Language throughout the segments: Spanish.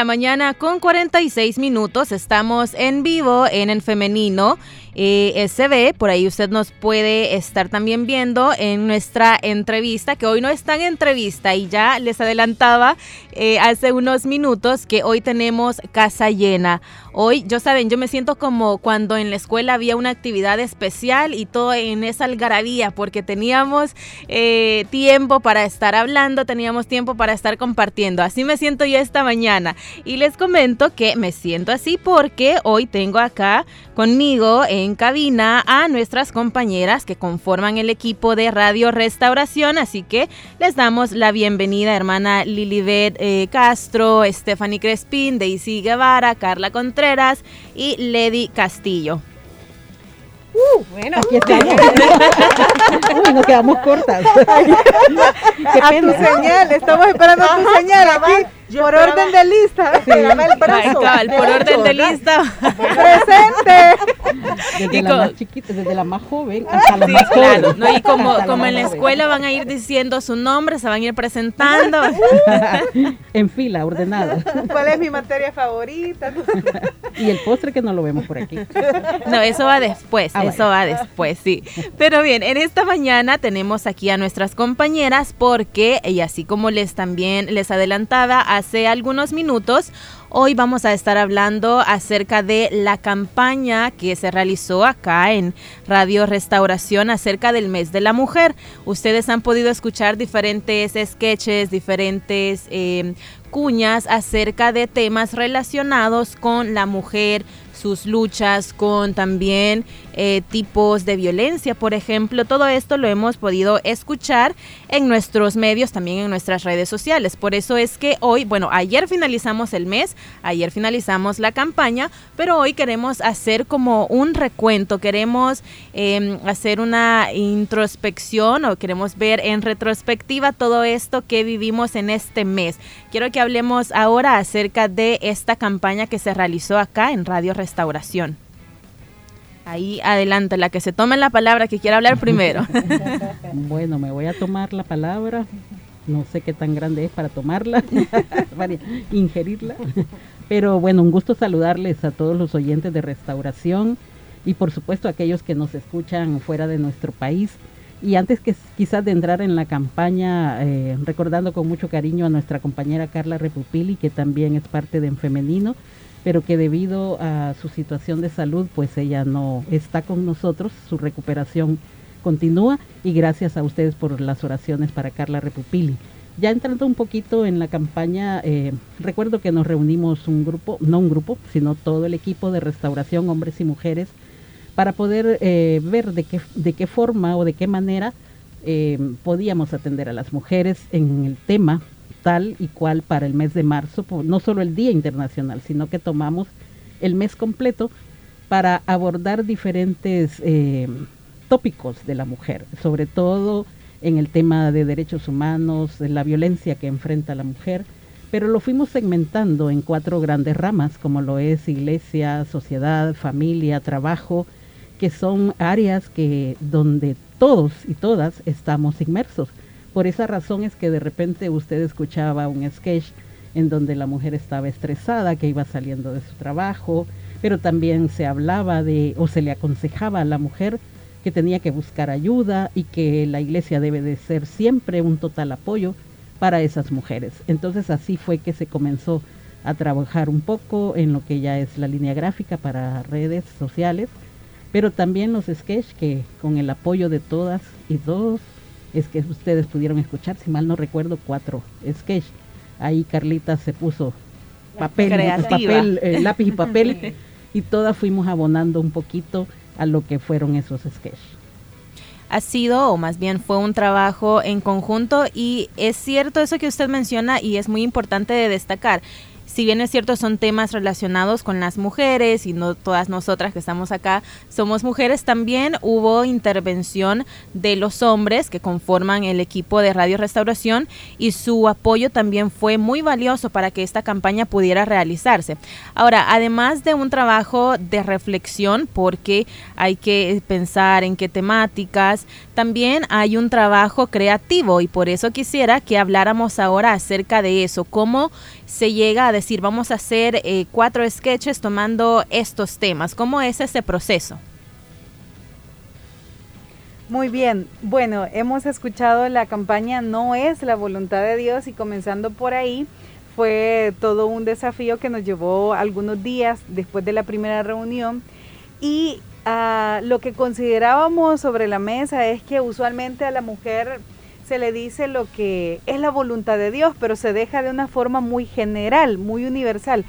La mañana con 46 minutos. Estamos en vivo en el femenino eh, SB. Por ahí usted nos puede estar también viendo en nuestra entrevista, que hoy no está en entrevista y ya les adelantaba eh, hace unos minutos que hoy tenemos casa llena. Hoy, yo saben, yo me siento como cuando en la escuela había una actividad especial y todo en esa algarabía, porque teníamos eh, tiempo para estar hablando, teníamos tiempo para estar compartiendo. Así me siento yo esta mañana. Y les comento que me siento así porque hoy tengo acá conmigo en cabina a nuestras compañeras que conforman el equipo de Radio Restauración. Así que les damos la bienvenida, hermana Lilibet eh, Castro, Stephanie Crespín, Daisy Guevara, Carla Contreras y Lady Castillo. Uh, bueno, aquí estamos. Uy, nos quedamos cortas. Qué a tu señal, estamos esperando tu señal aquí por orden de lista. Sí. el brazo. por orden de lista. Presente. Desde la más chiquita, desde la más joven hasta la más claro. No, y como, como en la escuela van a ir diciendo su nombre, se van a ir presentando. en fila, ordenada. ¿Cuál es mi materia favorita? y el postre que no lo vemos por aquí. No, eso va después, ah, eso va después, sí. Pero bien, en esta mañana tenemos aquí a nuestras compañeras porque, y así como les también les adelantaba, hace algunos minutos. Hoy vamos a estar hablando acerca de la campaña que se realizó acá en Radio Restauración acerca del mes de la mujer. Ustedes han podido escuchar diferentes sketches, diferentes eh, cuñas acerca de temas relacionados con la mujer, sus luchas con también eh, tipos de violencia, por ejemplo. Todo esto lo hemos podido escuchar en nuestros medios, también en nuestras redes sociales. Por eso es que hoy, bueno, ayer finalizamos el mes, ayer finalizamos la campaña, pero hoy queremos hacer como un recuento, queremos em, hacer una introspección o queremos ver en retrospectiva todo esto que vivimos en este mes. Quiero que hablemos ahora acerca de esta campaña que se realizó acá en Radio Restauración. Ahí adelante, la que se tome la palabra, que quiera hablar primero. bueno, me voy a tomar la palabra. No sé qué tan grande es para tomarla, para ingerirla. Pero bueno, un gusto saludarles a todos los oyentes de restauración y por supuesto a aquellos que nos escuchan fuera de nuestro país. Y antes que quizás de entrar en la campaña, eh, recordando con mucho cariño a nuestra compañera Carla Repupili, que también es parte de En Femenino, pero que debido a su situación de salud, pues ella no está con nosotros, su recuperación continúa y gracias a ustedes por las oraciones para Carla Repupili. Ya entrando un poquito en la campaña, eh, recuerdo que nos reunimos un grupo, no un grupo, sino todo el equipo de restauración, hombres y mujeres, para poder eh, ver de qué, de qué forma o de qué manera eh, podíamos atender a las mujeres en el tema tal y cual para el mes de marzo, no solo el Día Internacional, sino que tomamos el mes completo para abordar diferentes eh, tópicos de la mujer, sobre todo en el tema de derechos humanos, de la violencia que enfrenta la mujer, pero lo fuimos segmentando en cuatro grandes ramas, como lo es iglesia, sociedad, familia, trabajo, que son áreas que donde todos y todas estamos inmersos. Por esa razón es que de repente usted escuchaba un sketch en donde la mujer estaba estresada, que iba saliendo de su trabajo, pero también se hablaba de o se le aconsejaba a la mujer que tenía que buscar ayuda y que la iglesia debe de ser siempre un total apoyo para esas mujeres. Entonces así fue que se comenzó a trabajar un poco en lo que ya es la línea gráfica para redes sociales, pero también los sketches que con el apoyo de todas y todos es que ustedes pudieron escuchar, si mal no recuerdo, cuatro sketch. Ahí Carlita se puso papel, papel eh, lápiz y papel y todas fuimos abonando un poquito a lo que fueron esos sketches. ha sido, o más bien fue un trabajo en conjunto y es cierto eso que usted menciona y es muy importante de destacar si bien es cierto son temas relacionados con las mujeres y no todas nosotras que estamos acá somos mujeres, también hubo intervención de los hombres que conforman el equipo de Radio Restauración y su apoyo también fue muy valioso para que esta campaña pudiera realizarse. Ahora, además de un trabajo de reflexión, porque hay que pensar en qué temáticas, también hay un trabajo creativo y por eso quisiera que habláramos ahora acerca de eso, cómo se llega a decir, vamos a hacer eh, cuatro sketches tomando estos temas. ¿Cómo es ese proceso? Muy bien, bueno, hemos escuchado la campaña No es la voluntad de Dios y comenzando por ahí fue todo un desafío que nos llevó algunos días después de la primera reunión y ah, lo que considerábamos sobre la mesa es que usualmente a la mujer se le dice lo que es la voluntad de Dios, pero se deja de una forma muy general, muy universal.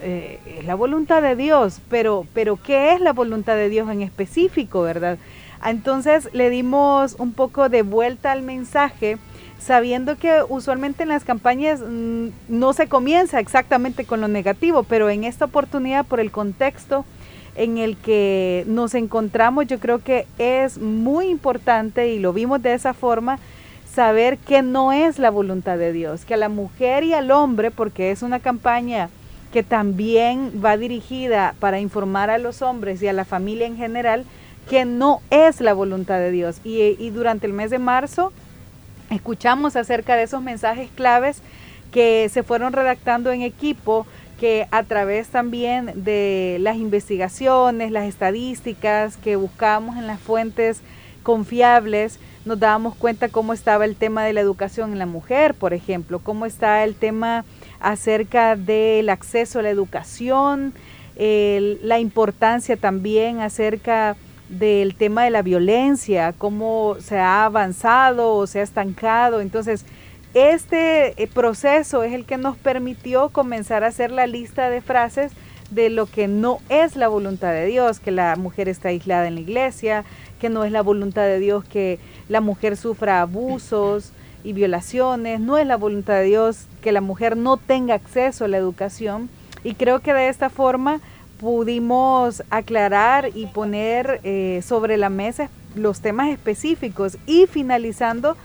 Eh, es la voluntad de Dios, pero, pero ¿qué es la voluntad de Dios en específico, verdad? Entonces le dimos un poco de vuelta al mensaje, sabiendo que usualmente en las campañas mm, no se comienza exactamente con lo negativo, pero en esta oportunidad, por el contexto en el que nos encontramos, yo creo que es muy importante y lo vimos de esa forma saber que no es la voluntad de Dios, que a la mujer y al hombre, porque es una campaña que también va dirigida para informar a los hombres y a la familia en general, que no es la voluntad de Dios. Y, durante el mes de marzo escuchamos acerca de esos mensajes claves que se fueron redactando en equipo, que a través también de las investigaciones, las estadísticas que buscamos en las fuentes confiables, nos dábamos cuenta cómo estaba el tema de la educación en la mujer, por ejemplo, cómo está el tema acerca del acceso a la educación, la importancia también acerca del tema de la violencia, cómo se ha avanzado o se ha estancado. Entonces, este eh, proceso es el que nos permitió comenzar a hacer la lista de frases de lo que no es la voluntad de Dios, que la mujer está aislada en la iglesia, que no es la voluntad de Dios que la mujer sufra abusos y violaciones, no es la voluntad de Dios que la mujer no tenga acceso a la educación. Y creo que de esta forma pudimos aclarar y poner eh, sobre la mesa los temas específicos y finalizando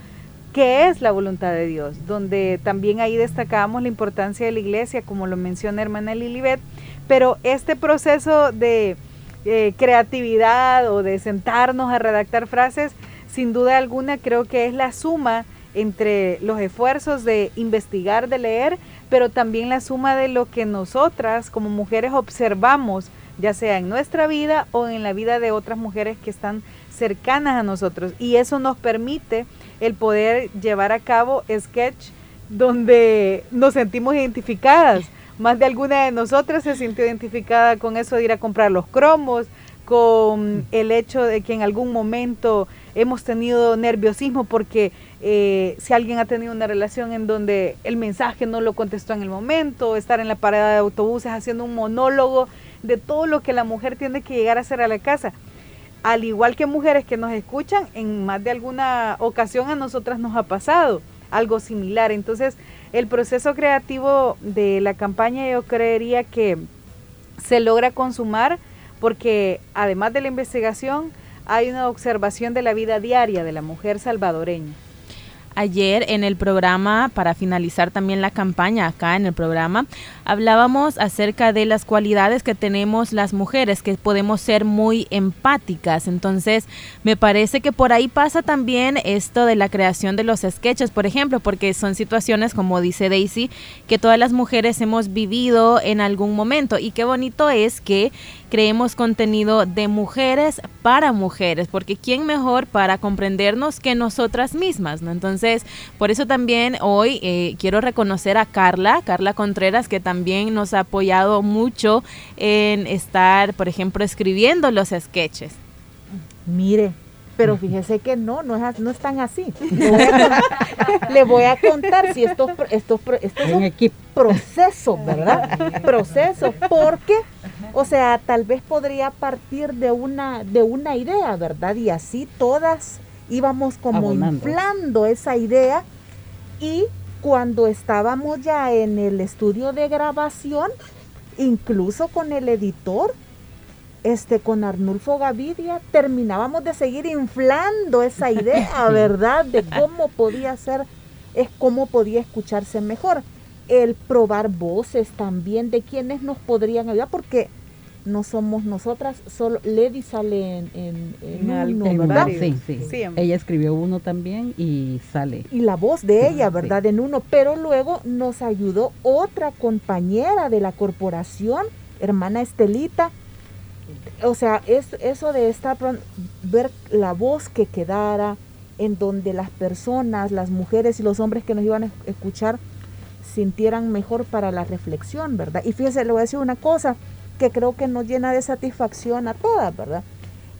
qué es la voluntad de Dios, donde también ahí destacamos la importancia de la iglesia, como lo menciona hermana Lilibet, pero este proceso de eh, creatividad o de sentarnos a redactar frases, sin duda alguna creo que es la suma entre los esfuerzos de investigar, de leer, pero también la suma de lo que nosotras como mujeres observamos, ya sea en nuestra vida o en la vida de otras mujeres que están cercanas a nosotros. Y eso nos permite el poder llevar a cabo sketch donde nos sentimos identificadas más de alguna de nosotras se sintió identificada con eso de ir a comprar los cromos, con el hecho de que en algún momento hemos tenido nerviosismo porque eh, si alguien ha tenido una relación en donde el mensaje no lo contestó en el momento, estar en la parada de autobuses haciendo un monólogo de todo lo que la mujer tiene que llegar a hacer a la casa. Al igual que mujeres que nos escuchan, en más de alguna ocasión a nosotras nos ha pasado algo similar. Entonces, el proceso creativo de la campaña yo creería que se logra consumar porque además de la investigación hay una observación de la vida diaria de la mujer salvadoreña ayer en el programa, para finalizar también la campaña acá en el programa, hablábamos acerca de las cualidades que tenemos las mujeres, que podemos ser muy empáticas. Entonces, me parece que por ahí pasa también esto de la creación de los sketches, por ejemplo, porque son situaciones, como dice Daisy, que todas las mujeres hemos vivido en algún momento. Y qué bonito es que creemos contenido de mujeres para mujeres, porque ¿quién mejor para comprendernos que nosotras mismas? ¿no? Entonces, por eso también hoy eh, quiero reconocer a Carla, Carla Contreras, que también nos ha apoyado mucho en estar, por ejemplo, escribiendo los sketches. Mire, pero fíjese que no, no es, no tan así. Le voy a contar si estos, estos, estos son procesos, ¿verdad? procesos, porque, o sea, tal vez podría partir de una, de una idea, ¿verdad? Y así todas íbamos como inflando esa idea y cuando estábamos ya en el estudio de grabación, incluso con el editor, este, con Arnulfo Gavidia, terminábamos de seguir inflando esa idea, ¿verdad? De cómo podía ser, es cómo podía escucharse mejor. El probar voces también de quienes nos podrían ayudar, porque no somos nosotras, solo Lady sale en, en, en, ¿verdad? Sí, sí, Ella escribió uno también y sale. Y la voz de ella, ¿verdad? En uno, pero luego nos ayudó otra compañera de la corporación, hermana Estelita. O sea, es, eso de estar, ver la voz que quedara, en donde las personas, las mujeres y los hombres que nos iban a escuchar sintieran mejor para la reflexión, ¿verdad? Y fíjese, le voy a decir una cosa, que creo que nos llena de satisfacción a todas, ¿verdad?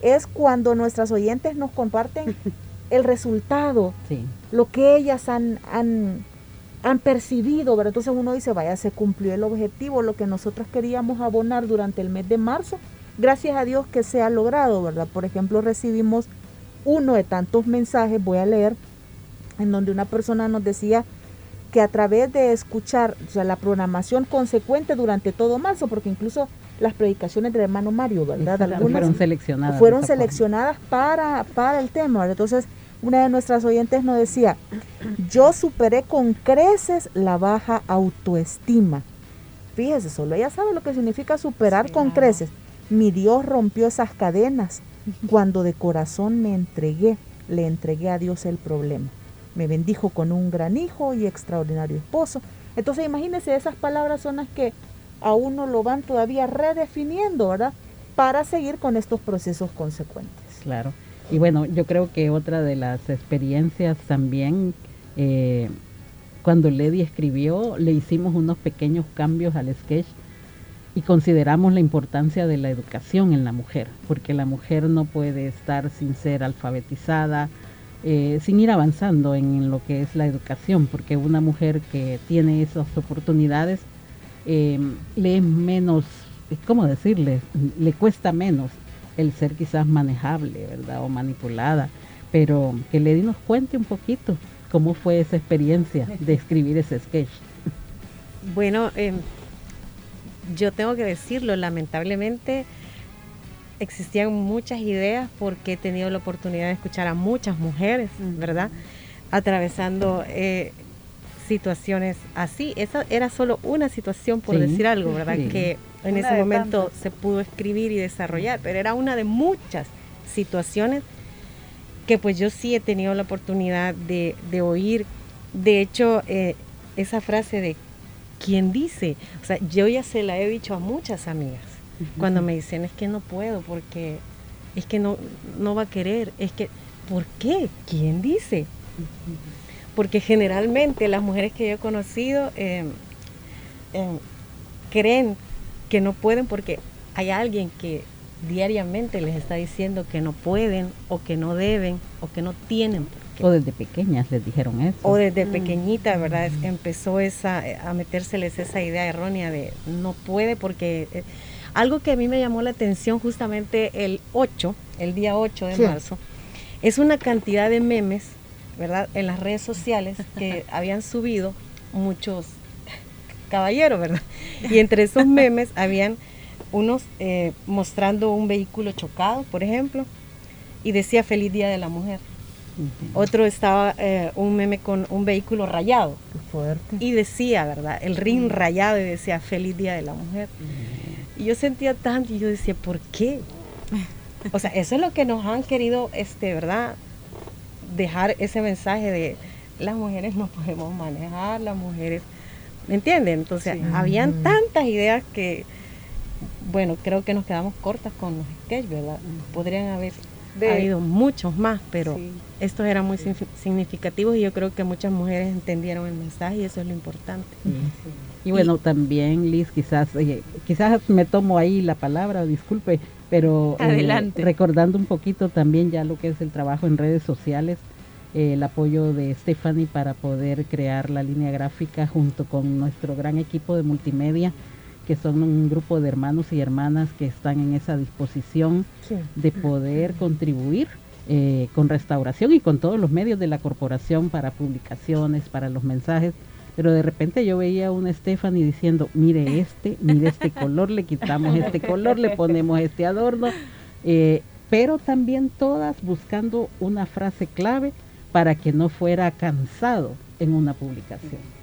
Es cuando nuestras oyentes nos comparten el resultado, lo que ellas han, han, han percibido, ¿verdad? Entonces uno dice, vaya, se cumplió el objetivo, lo que nosotros queríamos abonar durante el mes de marzo, gracias a Dios que se ha logrado, ¿verdad? Por ejemplo, recibimos uno de tantos mensajes, voy a leer, en donde una persona nos decía, que a través de escuchar o sea, la programación consecuente durante todo marzo, porque incluso las predicaciones del hermano Mario, ¿verdad? Algunas fueron seleccionadas. Fueron seleccionadas para, para el tema. Entonces, una de nuestras oyentes nos decía, yo superé con creces la baja autoestima. Fíjese, solo ella sabe lo que significa superar con creces. Mi Dios rompió esas cadenas cuando de corazón me entregué, le entregué a Dios el problema. Me bendijo con un gran hijo y extraordinario esposo. Entonces imagínense, esas palabras son las que a uno lo van todavía redefiniendo, ¿verdad? Para seguir con estos procesos consecuentes. Claro. Y bueno, yo creo que otra de las experiencias también, eh, cuando Lady escribió, le hicimos unos pequeños cambios al sketch y consideramos la importancia de la educación en la mujer, porque la mujer no puede estar sin ser alfabetizada, eh, sin ir avanzando en lo que es la educación, porque una mujer que tiene esas oportunidades eh, le es menos, ¿cómo decirle? Le cuesta menos el ser quizás manejable, ¿verdad? O manipulada. Pero que Lady nos cuente un poquito cómo fue esa experiencia de escribir ese sketch. Bueno, em, yo tengo que decirlo, lamentablemente existían muchas ideas porque he tenido la oportunidad de escuchar a muchas mujeres, ¿verdad? Atravesando eh, situaciones así. Esa era solo una situación, por decir algo, ¿verdad? Que en ese momento se pudo escribir y desarrollar, pero era una de muchas situaciones que pues yo sí he tenido la oportunidad de, oír. De hecho, eh, esa frase de ¿quién dice? O sea, yo ya se la he dicho a muchas amigas cuando me dicen es que no puedo porque es que no, no va a querer, es que, ¿por qué? ¿Quién dice? porque generalmente las mujeres que yo he conocido em, em, creen que no pueden porque hay alguien que diariamente les está diciendo que no pueden o que no deben o que no tienen. O desde pequeñas les dijeron eso. O desde mm. pequeñita, ¿verdad? Mm. Empezó esa, a metérseles esa idea errónea de no puede porque... Eh, algo que a mí me llamó la atención justamente el 8, el día 8 de marzo, es una cantidad de memes ¿verdad? En las redes sociales que habían subido muchos caballeros, ¿verdad? Y entre esos memes habían unos eh, mostrando un vehículo chocado, por ejemplo, y decía feliz día de la mujer. Otro estaba eh, un meme con un vehículo rayado. fuerte. Y decía, ¿verdad? El ring rayado y decía feliz día de la mujer. Y yo sentía tanto y yo decía, ¿por qué? O sea, eso es lo que nos han querido, este, ¿verdad? dejar ese mensaje de las mujeres no podemos manejar, las mujeres, ¿me entienden? Entonces, habían tantas ideas que, bueno, creo que nos quedamos cortas con los sketches, ¿verdad? Podrían haber habido muchos más, pero estos eran muy significativos y yo creo que muchas mujeres entendieron el mensaje y eso es lo importante. Y bueno, también Liz, quizás, quizás me tomo ahí la palabra, disculpe, pero eh, recordando un poquito también ya lo que es el trabajo en redes sociales, eh, el apoyo de Stephanie para poder crear la línea gráfica junto con nuestro gran equipo de multimedia, que son un grupo de hermanos y hermanas que están en esa disposición de poder contribuir eh, con restauración y con todos los medios de la corporación para publicaciones, para los mensajes. Pero de repente yo veía a una Stephanie diciendo, mire este, mire este color, le quitamos este color, le ponemos este adorno. Eh, pero también todas buscando una frase clave para que no fuera cansado en una publicación.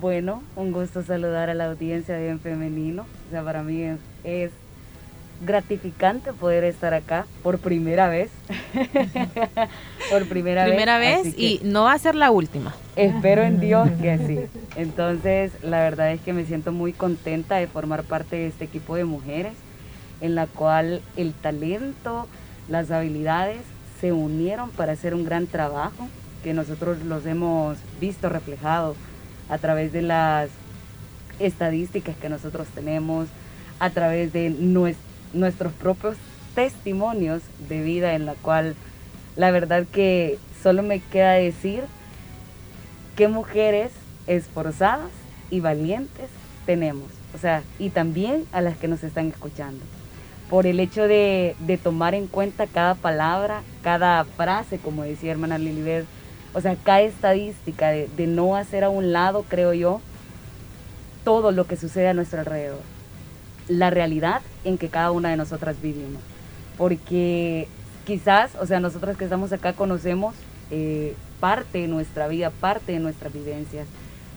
Bueno, un gusto saludar a la audiencia de En Femenino. O sea, para mí es gratificante poder estar acá por primera vez. por primera, primera vez. y no va a ser la última. Espero en Dios que sí. Entonces, la verdad es que me siento muy contenta de formar parte de este equipo de mujeres en la cual el talento, las habilidades se unieron para hacer un gran trabajo que nosotros los hemos visto reflejado a través de las estadísticas que nosotros tenemos, a través de nuestro nuestros propios testimonios de vida en la cual la verdad que solo me queda decir qué mujeres esforzadas y valientes tenemos. O sea, y también a las que nos están escuchando. Por el hecho de, tomar en cuenta cada palabra, cada frase, como decía hermana Lilibet, o sea, cada estadística, de, no hacer a un lado, creo yo, todo lo que sucede a nuestro alrededor la realidad en que cada una de nosotras vivimos. Porque quizás, o sea, nosotros que estamos acá conocemos eh, parte de nuestra vida, parte de nuestras vivencias,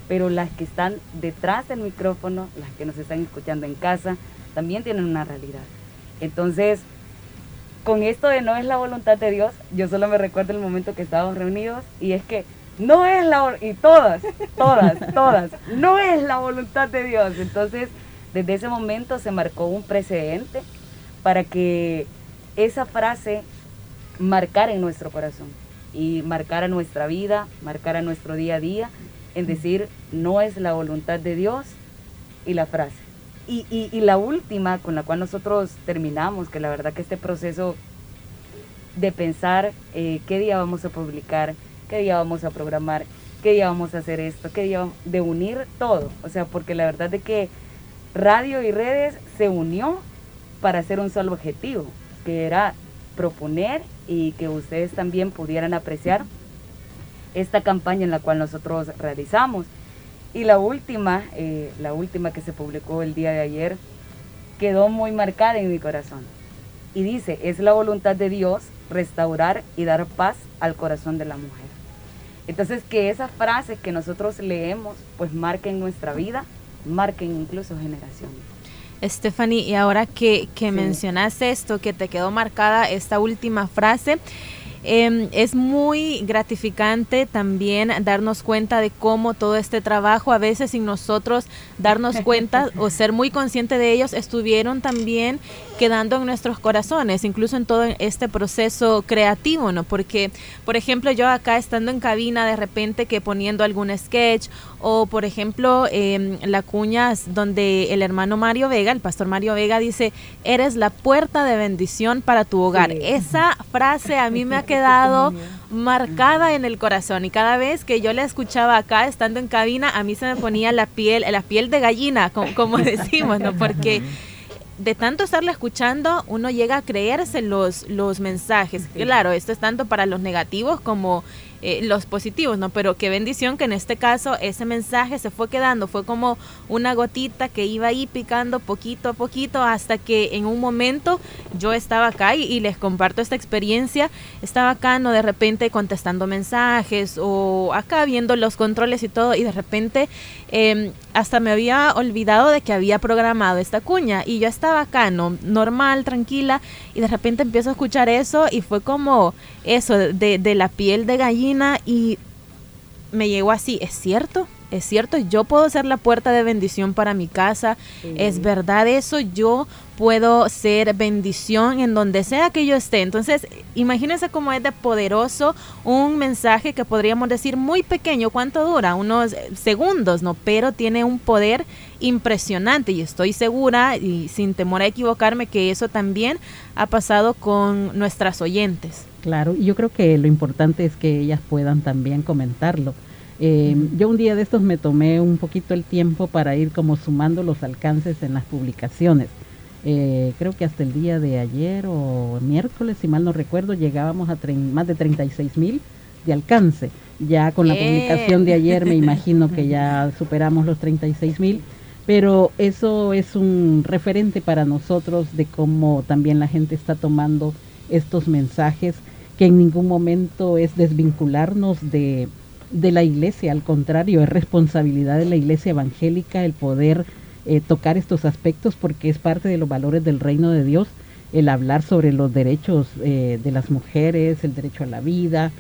pero las que están detrás del micrófono, las que nos están escuchando en casa, también tienen una realidad. Entonces, con esto de no es la voluntad de Dios, yo solo me recuerdo el momento que estábamos reunidos y es que no es la y todas, todas, todas, no es la voluntad de Dios. Entonces, desde ese momento se marcó un precedente para que esa frase marcara en nuestro corazón y marcara nuestra vida, marcara nuestro día a día, en decir, no es la voluntad de Dios y la frase. Y, la última con la cual nosotros terminamos, que la verdad que este proceso de pensar eh, qué día vamos a publicar, qué día vamos a programar, qué día vamos a hacer esto, qué día de unir todo. O sea, porque la verdad de que radio y redes se unió para hacer un solo objetivo, que era proponer y que ustedes también pudieran apreciar esta campaña en la cual nosotros realizamos. Y la última, eh, la última que se publicó el día de ayer, quedó muy marcada en mi corazón. Y dice, es la voluntad de Dios restaurar y dar paz al corazón de la mujer. Entonces, que esas frases que nosotros leemos, pues marquen nuestra vida marquen incluso generaciones. Stephanie, y ahora que, que mencionaste esto, que te quedó marcada esta última frase, Em, es muy gratificante también darnos cuenta de cómo todo este trabajo, a veces sin nosotros darnos cuenta o ser muy consciente de ellos, estuvieron también quedando en nuestros corazones, incluso en todo este proceso creativo, ¿no? Porque, por ejemplo, yo acá estando en cabina, de repente que poniendo algún sketch, o por ejemplo, eh, la cuña donde el hermano Mario Vega, el pastor Mario Vega, dice, eres la puerta de bendición para tu hogar. Esa frase a mí me ha quedado marcada en el corazón y cada vez que yo la escuchaba acá estando en cabina a mí se me ponía la piel la piel de gallina como, decimos no porque de tanto estarla escuchando uno llega a creerse los los mensajes. Claro esto es tanto para los negativos como eh, los positivos, ¿no? Pero qué bendición que en este caso ese mensaje se fue quedando, fue como una gotita que iba ahí picando poquito a poquito hasta que en un momento yo estaba acá y, les comparto esta experiencia, estaba acá, ¿no? De repente contestando mensajes o acá viendo los controles y todo y de repente em, hasta me había olvidado de que había programado esta cuña y yo estaba acá, ¿no? Normal, tranquila y de repente empiezo a escuchar eso y fue como eso de, de la piel de gallina y me llegó así, ¿es cierto? Es cierto, yo puedo ser la puerta de bendición para mi casa. Es verdad eso, yo puedo ser bendición en donde sea que yo esté. Entonces, imagínense cómo es de poderoso un mensaje que podríamos decir muy pequeño. ¿Cuánto dura? Unos segundos, ¿no? Pero tiene un poder impresionante y estoy segura y sin temor a equivocarme que eso también ha pasado con nuestras oyentes. Claro, y yo creo que lo importante es que ellas puedan también comentarlo. Eh, yo un día de estos me tomé un poquito el tiempo para ir como sumando los alcances en las publicaciones. eh, creo que hasta el día de ayer o miércoles, si mal no recuerdo, llegábamos a más de 36 mil de alcance. Ya con la publicación de ayer me imagino que ya superamos los 36 mil, pero eso es un referente para nosotros de cómo también la gente está tomando estos mensajes, que en ningún momento es desvincularnos de, de la iglesia, al contrario, es responsabilidad de la iglesia evangélica el poder eh, tocar estos aspectos porque es parte de los valores del reino de Dios, el hablar sobre los derechos eh, de las mujeres, el derecho a la vida,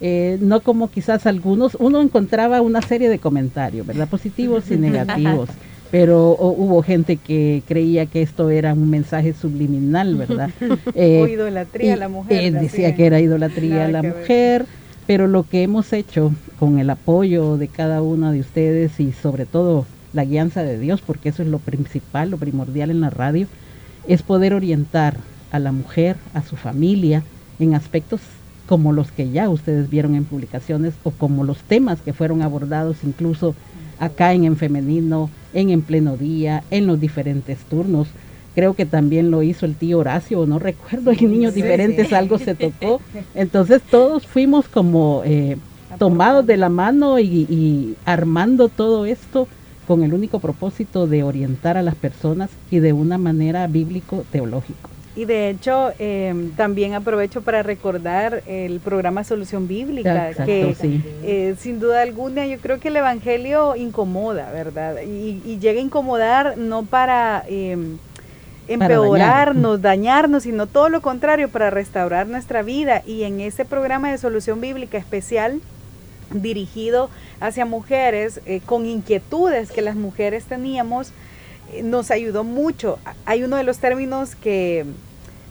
eh, no como quizás algunos, uno encontraba una serie de comentarios, ¿verdad? Positivos y negativos, pero hubo gente que creía que esto era un mensaje subliminal, ¿verdad? o idolatría a la mujer. decía que era idolatría a la mujer, pero lo que hemos hecho con el apoyo de cada uno de ustedes y sobre todo la guianza de Dios, porque eso es lo principal, lo primordial en la radio, es poder orientar a la mujer, a su familia, en aspectos como los que ya ustedes vieron en publicaciones o como los temas que fueron abordados incluso acá en En Femenino, en En Pleno Día, en los diferentes turnos. Creo que también lo hizo el tío Horacio, no recuerdo, en Niños Diferentes algo se tocó. Entonces todos fuimos como eh, tomados de la mano y armando todo esto con el único propósito de orientar a las personas y de una manera bíblico-teológico. Y de hecho, em, también aprovecho para recordar el programa Solución Bíblica, que eh, sin duda alguna yo creo que el Evangelio incomoda, ¿verdad? Y, llega a incomodar no para em, empeorarnos, dañarnos, sino todo lo contrario, para restaurar nuestra vida. Y en ese programa de Solución Bíblica especial, dirigido hacia mujeres eh, con inquietudes que las mujeres teníamos, eh, nos ayudó mucho. Hay uno de los términos que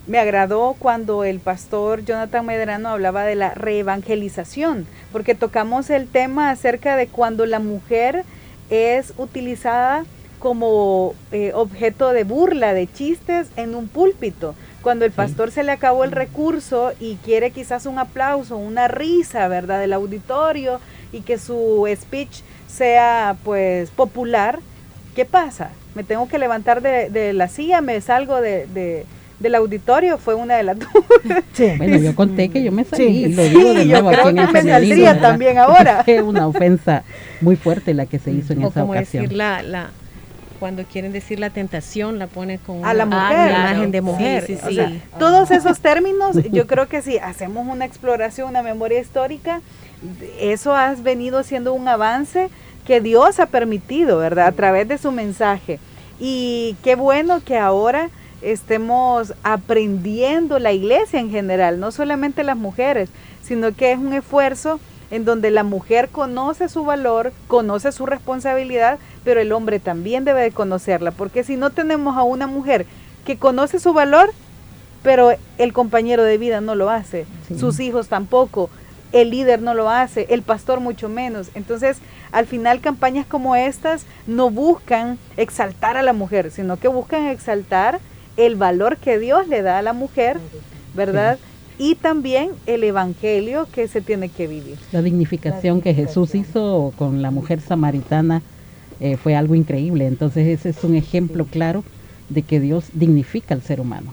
me agradó cuando el pastor Jonathan Medrano hablaba de la reevangelización, porque tocamos el tema acerca de cuando la mujer es utilizada como eh, objeto de burla, de chistes en un púlpito. Cuando el pastor se le acabó el recurso y quiere quizás un aplauso, una risa, ¿verdad?, del auditorio y que su speech sea pues popular, ¿qué pasa? Me tengo que levantar de, la silla, me salgo de, del auditorio, fue una de las sí, Bueno, yo conté que yo me salí, lo digo de nuevo aquí en me saldría también ahora. Fue una ofensa muy fuerte la que se hizo en o esa como ocasión. Decir la, la, cuando quieren decir la tentación, la pone con a la mujer. imagen de mujer. Sí, sí, todos esos términos, yo creo que si hacemos una exploración, una memoria histórica, eso ha venido siendo un avance que Dios ha permitido, ¿verdad? A través de su mensaje. Y qué bueno que ahora estemos aprendiendo la iglesia en general, no solamente las mujeres, sino que es un esfuerzo en donde la mujer conoce su valor, conoce su responsabilidad, pero el hombre también debe de conocerla, porque si no tenemos a una mujer que conoce su valor, pero el compañero de vida no lo hace, sus hijos tampoco, el líder no lo hace, el pastor mucho menos. Entonces, al final campañas como estas no buscan exaltar a la mujer, sino que buscan exaltar el valor que Dios le da a la mujer, ¿verdad? Y también el evangelio que se tiene que vivir. La dignificación que Jesús hizo con la mujer samaritana eh, fue algo increíble. Entonces ese es un ejemplo claro de que Dios dignifica al ser humano.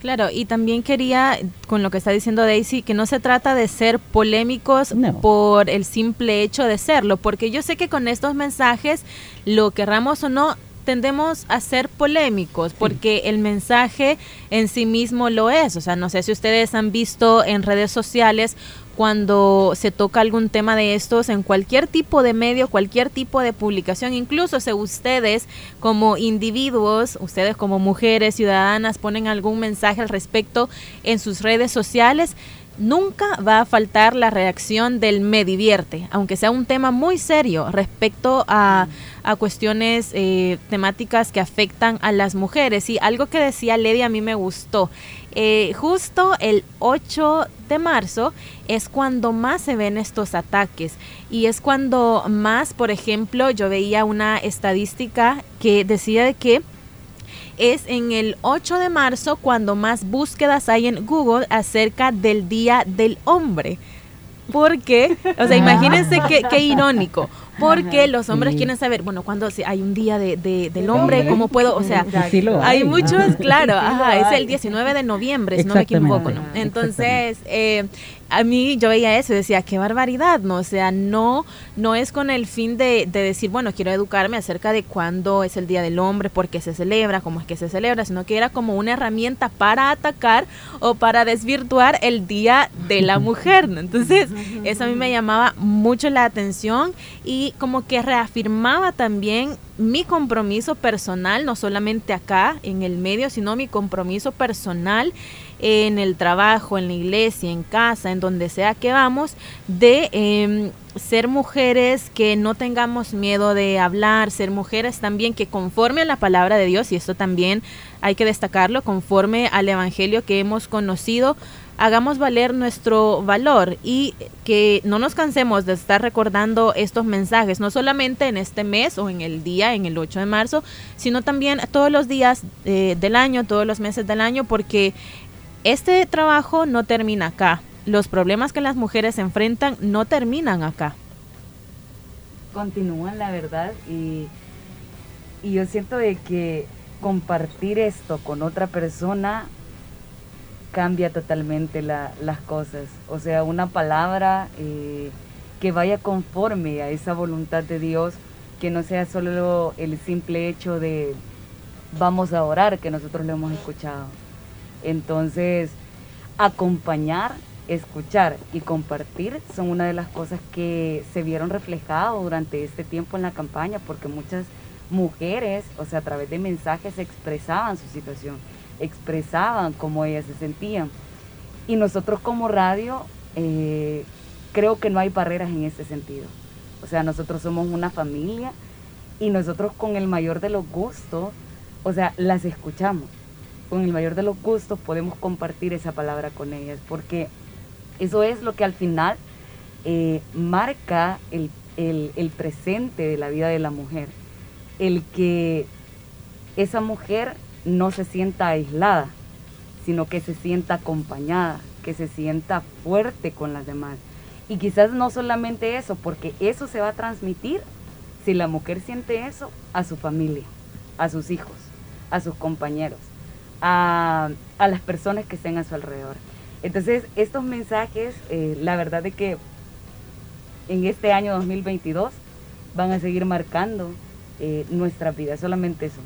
Claro, y también quería, con lo que está diciendo Daisy, que no se trata de ser polémicos por el simple hecho de serlo, porque yo sé que con estos mensajes, lo querramos o no, tendemos a ser polémicos porque el mensaje en sí mismo lo es. O sea, no sé si ustedes han visto en redes sociales cuando se toca algún tema de estos en cualquier tipo de medio, cualquier tipo de publicación, incluso si ustedes como individuos, ustedes como mujeres ciudadanas ponen algún mensaje al respecto en sus redes sociales, nunca va a faltar la reacción del me divierte, aunque sea un tema muy serio respecto a, cuestiones eh, temáticas que afectan a las mujeres. Y algo que decía Lady a mí me gustó. Eh, justo el 8 de marzo es cuando más se ven estos ataques y es cuando más, por ejemplo, yo veía una estadística que decía que es en el 8 de marzo cuando más búsquedas hay en Google acerca del Día del Hombre. Porque, o sea, imagínense qué, qué irónico. porque los hombres quieren saber, bueno, cuando hay un día de, del hombre, ¿cómo puedo? O sea, hay. muchos, claro, ajá, es el 19 de noviembre, si no me equivoco, ¿no? Entonces, eh, a mí yo veía eso y decía, qué barbaridad, ¿no? O sea, no, no es con el fin de, de, decir, bueno, quiero educarme acerca de cuándo es el Día del Hombre, por qué se celebra, cómo es que se celebra, sino que era como una herramienta para atacar o para desvirtuar el Día de la Mujer, ¿no? Entonces, eso a mí me llamaba mucho la atención y como que reafirmaba también mi compromiso personal, no solamente acá en el medio, sino mi compromiso personal en el trabajo, en la iglesia, en casa, en donde sea que vamos, de em, ser mujeres que no tengamos miedo de hablar, ser mujeres también que conforme a la palabra de Dios, y esto también hay que destacarlo, conforme al Evangelio que hemos conocido, hagamos valer nuestro valor y que no nos cansemos de estar recordando estos mensajes, no solamente en este mes o en el día, en el 8 de marzo, sino también todos los días eh, del año, todos los meses del año, porque este trabajo no termina acá. Los problemas que las mujeres enfrentan no terminan acá. Continúan, la verdad, y, yo siento de que compartir esto con otra persona cambia totalmente las cosas. O sea, una palabra eh, que vaya conforme a esa voluntad de Dios, que no sea solo el simple hecho de vamos a orar que nosotros lo hemos escuchado, entonces, acompañar, escuchar y compartir son una de las cosas que se vieron reflejadas durante este tiempo en la campaña, porque muchas mujeres, o sea, a través de mensajes expresaban su situación, expresaban cómo ellas se sentían. Y nosotros como radio, eh, creo que no hay barreras en ese sentido. O sea, nosotros somos una familia y nosotros con el mayor de los gustos, o sea, las escuchamos con el mayor de los gustos podemos compartir esa palabra con ellas, porque eso es lo que al final eh, marca el, el presente de la vida de la mujer. El que esa mujer no se sienta aislada, sino que se sienta acompañada, que se sienta fuerte con las demás. Y quizás no solamente eso, porque eso se va a transmitir si la mujer siente eso a su familia, a sus hijos, a sus compañeros a, las personas que estén a su alrededor. Entonces, estos mensajes, eh, la verdad es que en este año 2022 van a seguir marcando eh, nuestra vida, solamente eso.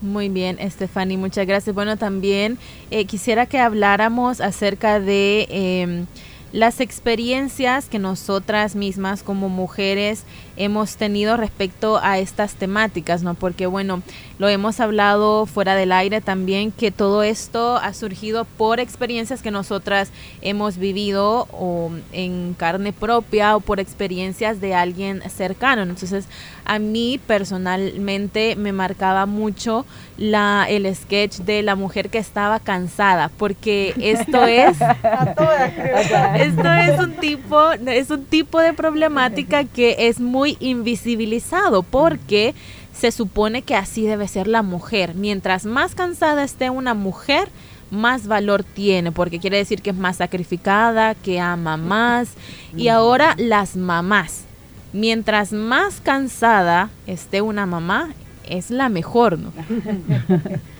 Muy bien, Estefany, muchas gracias. Bueno, también eh, quisiera que habláramos acerca de em, las experiencias que nosotras mismas como mujeres hemos tenido respecto a estas temáticas, ¿no? Porque bueno, lo hemos hablado fuera del aire también que todo esto ha surgido por experiencias que nosotras hemos vivido o en carne propia o por experiencias de alguien cercano. Entonces, a mí personalmente me marcaba mucho la el sketch de la mujer que estaba cansada, porque esto es esto es un tipo es un tipo de problemática que es muy invisibilizado porque se supone que así debe ser la mujer. Mientras más cansada esté una mujer, más valor tiene, porque quiere decir que es más sacrificada, que ama más. Y ahora las mamás. Mientras más cansada esté una mamá, es la mejor, ¿no?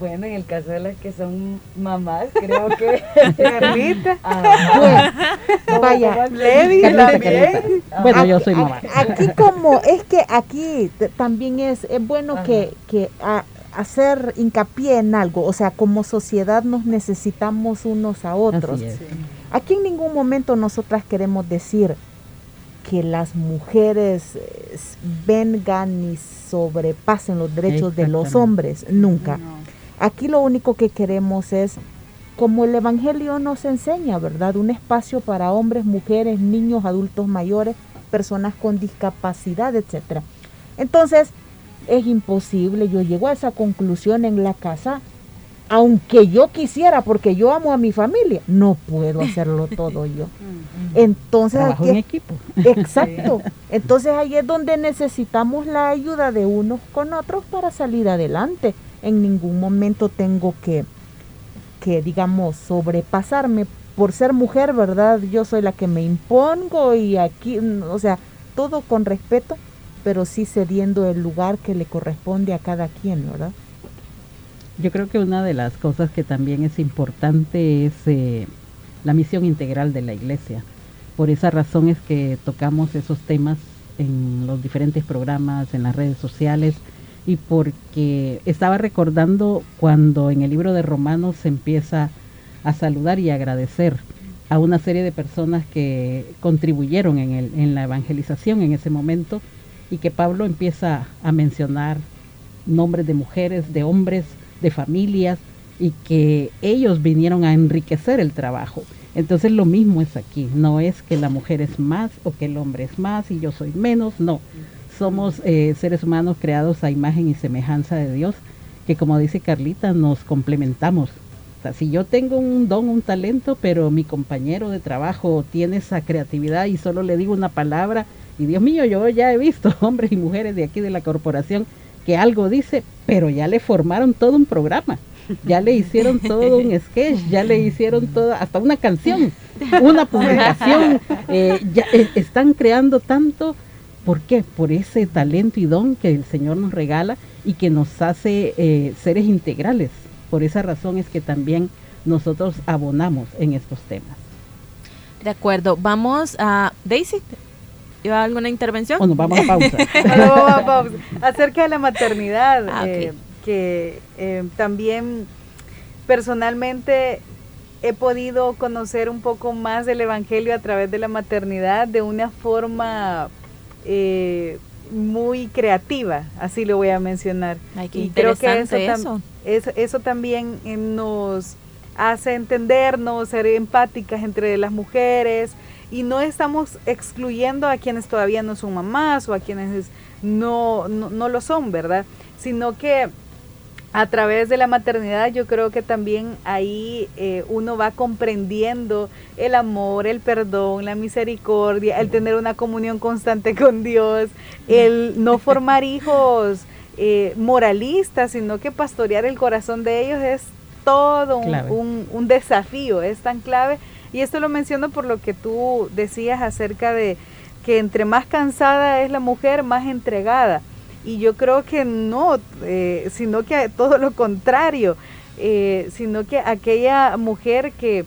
Bueno, en el caso de las que son mamás, creo que Carlita. Ah, vaya, Levi también. Bueno, yo soy mamá. Aquí como es que aquí también es, es bueno que, que hacer hincapié en algo, o sea, como sociedad nos necesitamos unos a otros. Aquí en ningún momento nosotras queremos decir que las mujeres eh, vengan y sobrepasen los derechos de los hombres, nunca. Aquí lo único que queremos es, como el Evangelio nos enseña, ¿verdad? Un espacio para hombres, mujeres, niños, adultos mayores, personas con discapacidad, etc. Entonces, es imposible, yo llego a esa conclusión en la casa, aunque yo quisiera, porque yo amo a mi familia, no puedo hacerlo todo yo. Entonces, Trabajo en equipo. Exacto. Entonces ahí es donde necesitamos la ayuda de unos con otros para salir adelante en ningún momento tengo que, que digamos, sobrepasarme por ser mujer, ¿verdad? Yo soy la que me impongo y aquí, o sea, todo con respeto, pero sí cediendo el lugar que le corresponde a cada quien, ¿verdad? Yo creo que una de las cosas que también es importante es eh, la misión integral de la iglesia. Por esa razón es que tocamos esos temas en los diferentes programas, en las redes sociales, y porque estaba recordando cuando en el libro de Romanos se empieza a saludar y agradecer a una serie de personas que contribuyeron en, el, en la evangelización en ese momento y que Pablo empieza a mencionar nombres de mujeres, de hombres, de familias y que ellos vinieron a enriquecer el trabajo. Entonces lo mismo es aquí, no es que la mujer es más o que el hombre es más y yo soy menos, no. Somos eh, seres humanos creados a imagen y semejanza de Dios, que como dice Carlita, nos complementamos. O sea, si yo tengo un don, un talento, pero mi compañero de trabajo tiene esa creatividad y solo le digo una palabra, y Dios mío, yo ya he visto hombres y mujeres de aquí de la corporación que algo dice, pero ya le formaron todo un programa ya le hicieron todo un sketch, ya le hicieron todo, hasta una canción, una publicación, eh, ya eh, están creando tanto, ¿por qué? Por ese talento y don que el Señor nos regala y que nos hace eh, seres integrales. Por esa razón es que también nosotros abonamos en estos temas. De acuerdo, vamos a Daisy. ¿Iba alguna intervención? Bueno, vamos a pausa. Acerca de la maternidad, ah, que eh, también personalmente he podido conocer un poco más del Evangelio a través de la maternidad de una forma eh, muy creativa, así lo voy a mencionar. y creo que eso, eso. eso, también eh, nos hace entendernos, ser empáticas entre las mujeres y no estamos excluyendo a quienes todavía no son mamás o a quienes no, no, no lo son, ¿verdad? Sino que a través de la maternidad yo creo que también ahí eh, uno va comprendiendo el amor, el perdón, la misericordia, el tener una comunión constante con Dios, el no formar hijos eh, moralistas, sino que pastorear el corazón de ellos es todo un, un desafío, es tan clave. Y esto lo menciono por lo que tú decías acerca de que entre más cansada es la mujer, más entregada y yo creo que no, eh, sino que todo lo contrario, eh, sino que aquella mujer que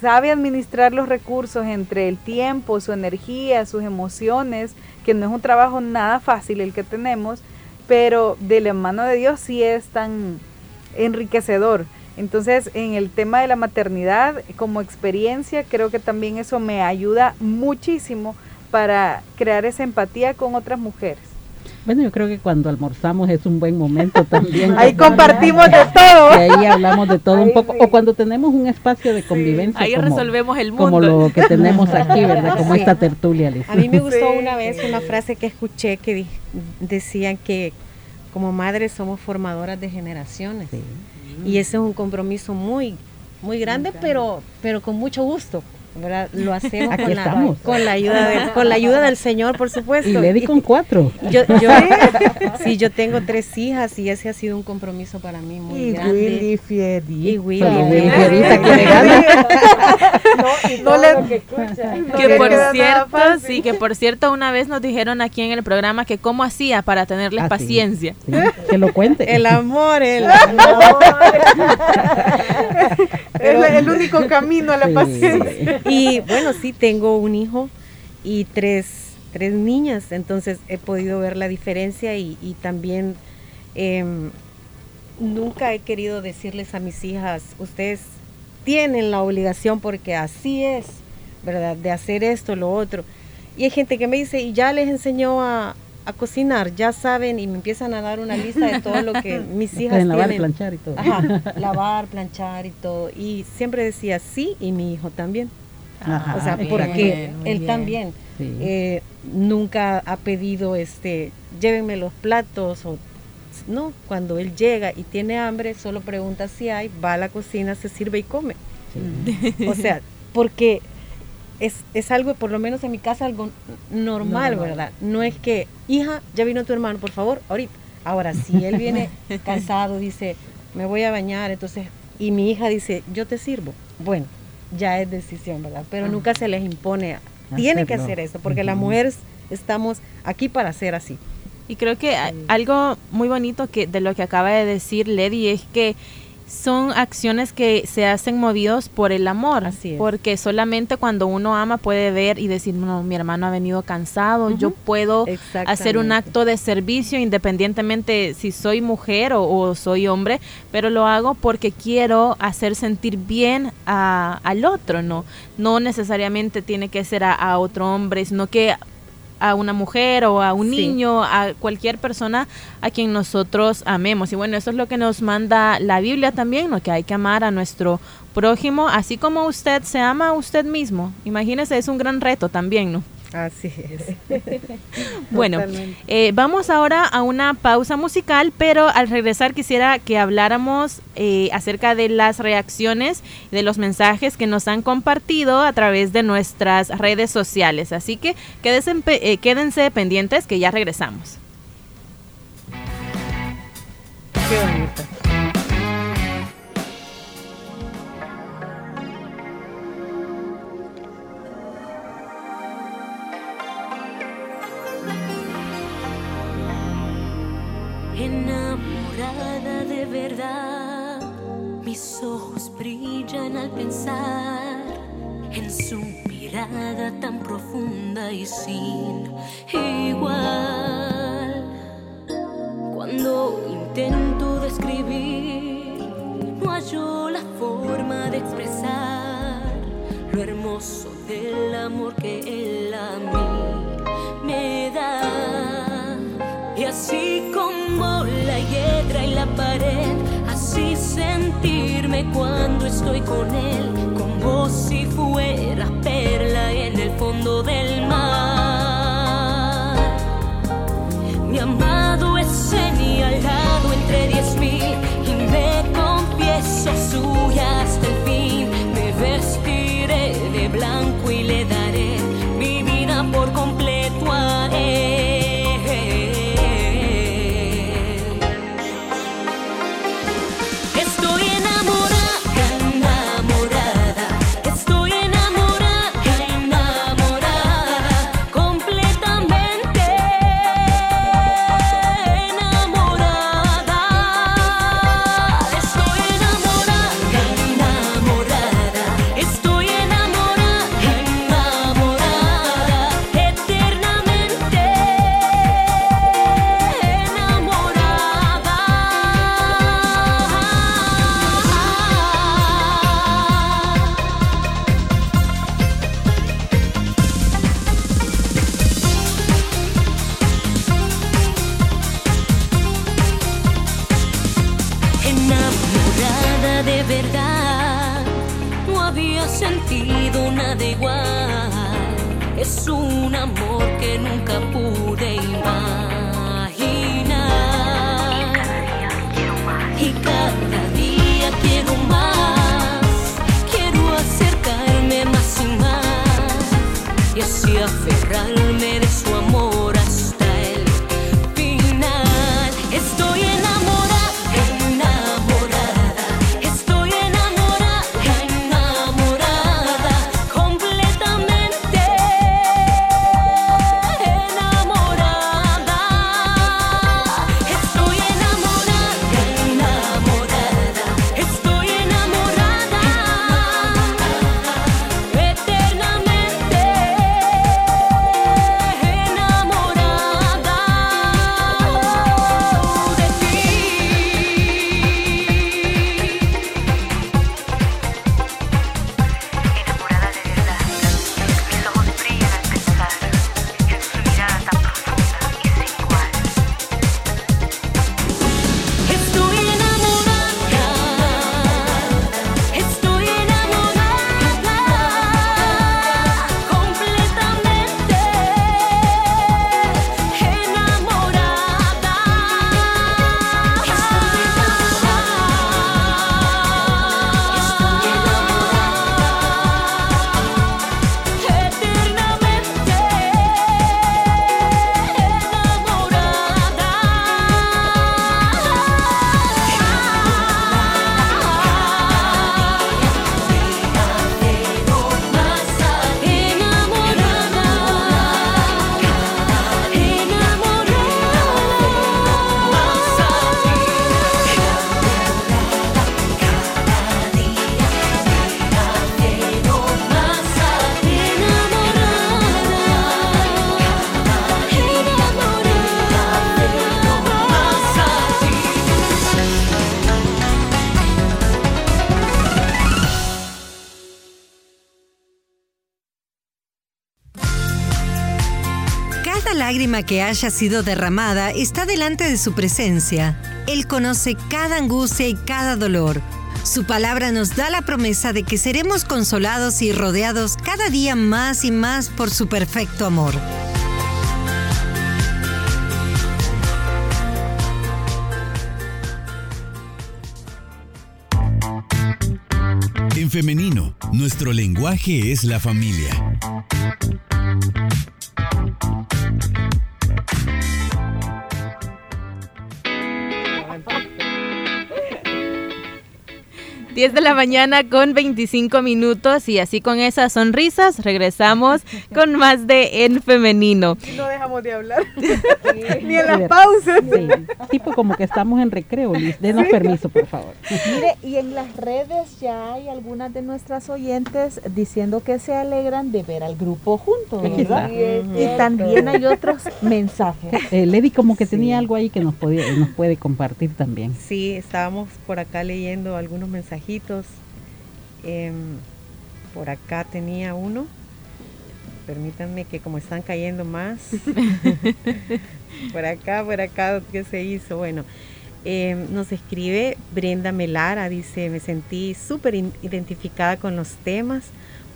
sabe administrar los recursos entre el tiempo, su energía, sus emociones, que no es un trabajo nada fácil el que tenemos, pero de la mano de Dios sí es tan enriquecedor. Entonces, en el tema de la maternidad, como experiencia, creo que también eso me ayuda muchísimo para crear esa empatía con otras mujeres. Bueno, yo creo que cuando almorzamos es un buen momento también. ahí compartimos de todo. Y ahí hablamos de todo un poco. O cuando tenemos un espacio de convivencia. Ahí resolvemos el mundo. Como lo que tenemos aquí, ¿verdad? Como esta tertulia, A mí me gustó una vez una frase que escuché que decían que como madres somos formadoras de generaciones. Y ese es un compromiso muy, muy grande, pero, pero con mucho gusto. Lo hacemos con la, con la, ayuda con la ayuda del Señor, por supuesto. Y le di con cuatro. Yo, yo, sí, yo tengo tres hijas y ese ha sido un compromiso para mí muy y grande. Willy Fieri. Y Willy. Willy no, le, que, que por cierto, sí, que por cierto una vez nos dijeron aquí en el programa que cómo hacía para tenerles ah, paciencia. que lo cuente. El amor, el amor. es el único camino a la paciencia. Y bueno, sí, tengo un hijo y tres, tres niñas, entonces he podido ver la diferencia y, también em, nunca he querido decirles a mis hijas, ustedes tienen la obligación porque así es, ¿verdad? De hacer esto, lo otro. Y hay gente que me dice, y ya les enseñó a, a cocinar, ya saben y me empiezan a dar una lista de todo lo que mis hijas tienen. Lavar, planchar y todo. lavar, planchar y todo. Y siempre decía sí y mi hijo también o sea, porque él también eh, nunca ha pedido, este, llévenme los platos o no, cuando él llega y tiene hambre, solo pregunta si hay, va a la cocina, se sirve y come. o sea, porque es, es, algo, por lo menos en mi casa, algo normal, ¿verdad? No es que, hija, ya vino tu hermano, por favor, ahorita. Ahora, si él viene cansado, dice, me voy a bañar, entonces, y mi hija dice, yo te sirvo. Bueno, ya es decisión, ¿verdad? Pero nunca se les impone, tiene que hacer eso, porque la mujer estamos aquí para ser así. Y creo que algo muy bonito que de lo que acaba de decir Lady es que son acciones que se hacen movidos por el amor. Así Porque solamente cuando uno ama puede ver y decir, no, mi hermano ha venido cansado, yo puedo hacer un acto de servicio independientemente si soy mujer o, soy hombre, pero lo hago porque quiero hacer sentir bien al otro, ¿no? No necesariamente tiene que ser a otro hombre, sino que a una mujer o a un niño, a cualquier persona a quien nosotros amemos. Y bueno, eso es lo que nos manda la Biblia también, ¿no? que hay que amar a nuestro prójimo, así como usted se ama a usted mismo. Imagínese, es un gran reto también, ¿no? Así es. bueno, eh, vamos ahora a una pausa musical, pero al regresar quisiera que habláramos eh, acerca de las reacciones, de los mensajes que nos han compartido a través de nuestras redes sociales. Así que quédense, eh, quédense pendientes que ya regresamos. Qué bonito. Mis ojos brillan al pensar en su mirada tan profunda y sin igual. Cuando intento describir, no hallo la forma de expresar lo hermoso del amor que él a mí me da. Y así como así sentirme cuando estoy con él, como si fuera perla en el fondo del mar. Mi amado es señalado entre diez mil y me confieso suya que haya sido derramada está delante de su presencia. Él conoce cada angustia y cada dolor. Su palabra nos da la promesa de que seremos consolados y rodeados cada día más y más por su perfecto amor. En femenino, nuestro lenguaje es la familia. 10 de la mañana con 25 minutos y así con esas sonrisas regresamos con más de En Femenino. No dejamos de hablar, ni en las pausas. tipo como que estamos en recreo, Liz. Denos permiso, por favor. Mire, y en las redes ya hay algunas de nuestras oyentes diciendo que se alegran de ver al grupo juntos, ¿verdad? Y también hay otros mensajes. Eh, Lady como que tenía algo ahí que nos, podía, nos puede compartir también. Sí, estábamos por acá leyendo algunos mensajes Em, por acá tenía uno. Permítanme que como están cayendo más. por acá, por acá, ¿qué se hizo? Bueno, em, nos escribe Brenda Melara, dice, me sentí súper identificada con los temas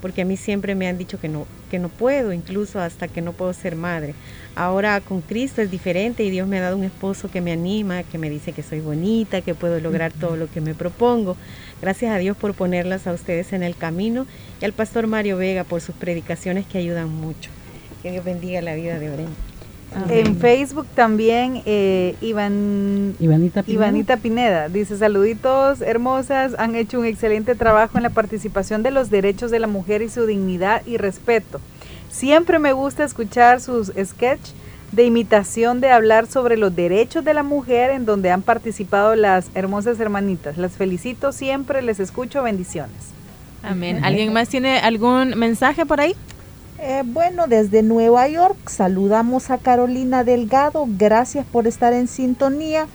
porque a mí siempre me han dicho que no, que no puedo, incluso hasta que no puedo ser madre. Ahora con Cristo es diferente y Dios me ha dado un esposo que me anima, que me dice que soy bonita, que puedo lograr todo lo que me propongo. Gracias a Dios por ponerlas a ustedes en el camino y al pastor Mario Vega por sus predicaciones que ayudan mucho. Que Dios bendiga la vida de En Facebook también eh, Iván, Ivanita, Pineda. Ivanita Pineda dice saluditos hermosas, han hecho un excelente trabajo en la participación de los derechos de la mujer y su dignidad y respeto. Siempre me gusta escuchar sus sketches de imitación de hablar sobre los derechos de la mujer en donde han participado las hermosas hermanitas. Las felicito siempre, les escucho, bendiciones. Amén. ¿Alguien más tiene algún mensaje por ahí? Eh, bueno, desde Nueva York saludamos a Carolina Delgado, gracias por estar en sintonía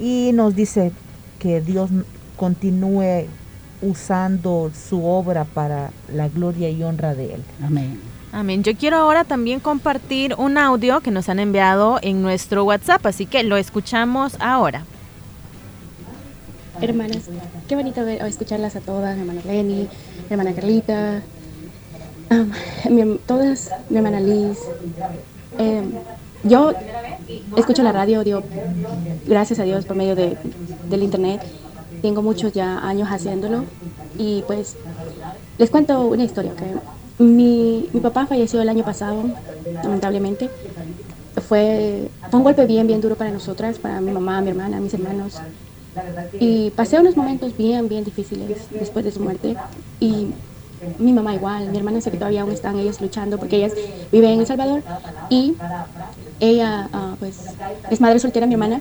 y nos dice que Dios continúe usando su obra para la gloria y honra de Él. Amén. Amén. Yo quiero ahora también compartir un audio que nos han enviado en nuestro WhatsApp, así que lo escuchamos ahora. Hermanas, qué bonito escucharlas a todas, hermana Lenny, hermana Carlita, todas, mi hermana Liz. Em, yo escucho la radio, digo, gracias a Dios por medio de, del internet. Tengo muchos ya años haciéndolo y pues les cuento una historia. que Mi, mi papá falleció el año pasado, lamentablemente. Fue, fue un golpe bien, bien duro para nosotras, para mi mamá, mi hermana, mis hermanos. Y pasé unos momentos bien, bien difíciles después de su muerte. Y mi mamá igual, mi hermana sé que todavía aún están ellas luchando porque ellas viven en El Salvador y ella ah, pues es madre soltera mi hermana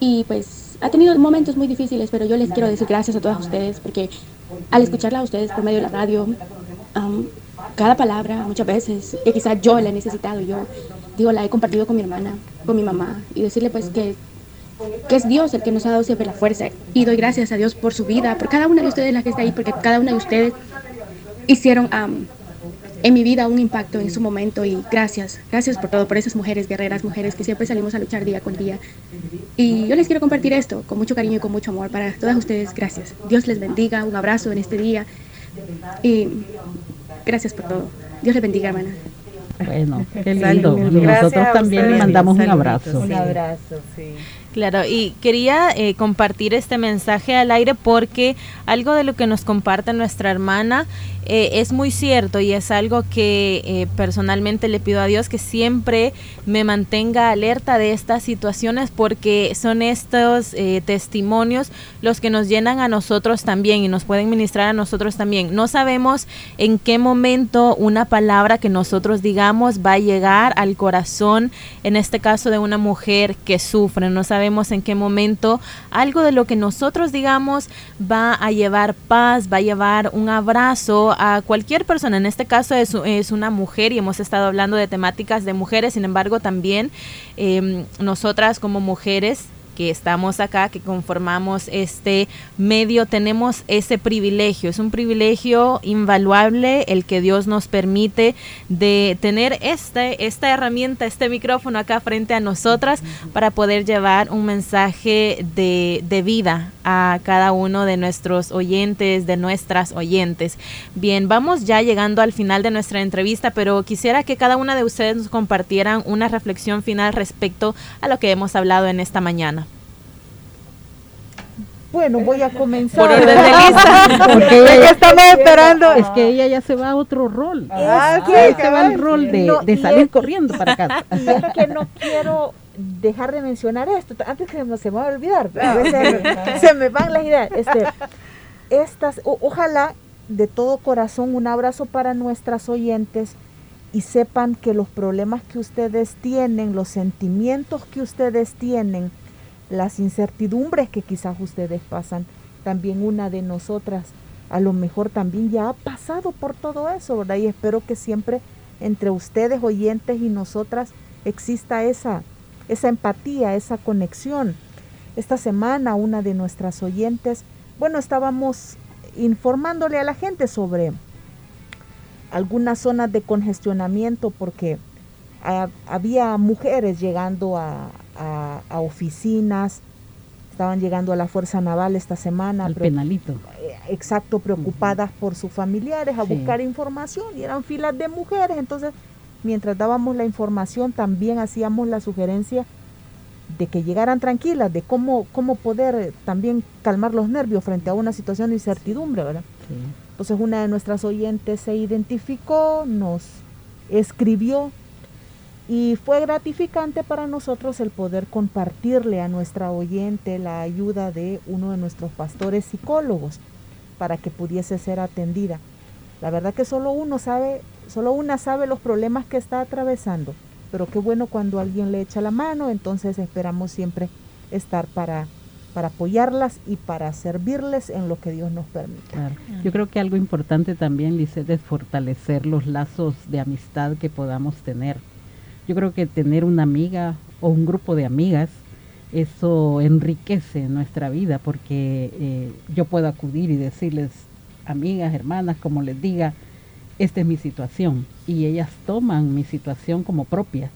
y pues ha tenido momentos muy difíciles pero yo les quiero decir gracias a todas ustedes porque al escucharla a ustedes por medio de la radio cada palabra muchas veces que quizás yo la he necesitado yo digo la he compartido con mi hermana con mi mamá y decirle pues que que es Dios el que nos ha dado siempre la fuerza. Y doy gracias a Dios por su vida, por cada una de ustedes la que está ahí, porque cada una de ustedes hicieron en mi vida un impacto en su momento y gracias, gracias por todo, por esas mujeres guerreras, mujeres que siempre salimos a luchar día con día. Y yo les quiero compartir esto con mucho cariño y con mucho amor para todas ustedes, gracias. Dios les bendiga, un abrazo en este día y gracias por todo. Dios les bendiga, hermana. Bueno, qué lindo. Nosotros también le mandamos un abrazo. Un abrazo, sí. Claro, y quería eh, compartir este mensaje al aire porque algo de lo que nos comparte nuestra hermana eh, es muy cierto y es algo que eh, personalmente le pido a Dios que siempre me mantenga alerta de estas situaciones porque son estos testimonios los que nos llenan a nosotros también y nos pueden ministrar a nosotros también. No sabemos en qué momento una palabra que nosotros digamos va a llegar al corazón, en este caso de una mujer que sufre, no sabemos en qué momento algo de lo que nosotros digamos va a llevar paz, va a llevar un abrazo a cualquier persona. En este caso es, es una mujer y hemos estado hablando de temáticas de mujeres, sin embargo también em, nosotras como mujeres que estamos acá, que conformamos este medio, tenemos ese privilegio. Es un privilegio invaluable el que Dios nos permite de tener este, esta herramienta, este micrófono acá frente a nosotras para poder llevar un mensaje de, de vida a cada uno de nuestros oyentes, de nuestras oyentes. Bien, vamos ya llegando al final de nuestra entrevista, pero quisiera que cada una de ustedes nos compartieran una reflexión final respecto a lo que hemos hablado en esta mañana. Bueno, voy a comenzar. Por orden de lista. Porque ella ya estamos esperando. Es que ella ya se va a otro rol. Ah, se va al rol de, de salir corriendo para acá. Y es que no quiero dejar de mencionar esto, antes que no se me va a olvidar, a veces se me van las ideas. Este, estas, ojalá de todo corazón un abrazo para nuestras oyentes y sepan que los problemas que ustedes tienen, los sentimientos que ustedes tienen, las incertidumbres que quizás ustedes pasan, también una de nosotras a lo mejor también ya ha pasado por todo eso, ¿verdad? Y espero que siempre entre ustedes oyentes y nosotras exista esa, esa empatía, esa conexión. Esta semana una de nuestras oyentes, bueno, estábamos informándole a la gente sobre algunas zonas de congestionamiento porque había mujeres llegando a, oficinas, estaban llegando a la Fuerza Naval esta semana. Al penalito. Eh, exacto, preocupadas por sus familiares, a buscar información y eran filas de mujeres. Entonces, mientras dábamos la información, también hacíamos la sugerencia de que llegaran tranquilas, de cómo, cómo poder también calmar los nervios frente a una situación de incertidumbre, ¿verdad? Entonces una de nuestras oyentes se identificó, nos escribió y fue gratificante para nosotros el poder compartirle a nuestra oyente la ayuda de uno de nuestros pastores psicólogos para que pudiese ser atendida. La verdad que solo uno sabe, solo una sabe los problemas que está atravesando pero qué bueno cuando alguien le echa la mano, entonces esperamos siempre estar para, para apoyarlas y para servirles en lo que Dios nos permite. Yo creo que algo importante también, es fortalecer los lazos de amistad que podamos tener. Yo creo que tener una amiga o un grupo de amigas, eso enriquece nuestra vida porque eh, yo puedo acudir y decirles, amigas, hermanas, como les diga, esta es mi situación y ellas toman mi situación como propia.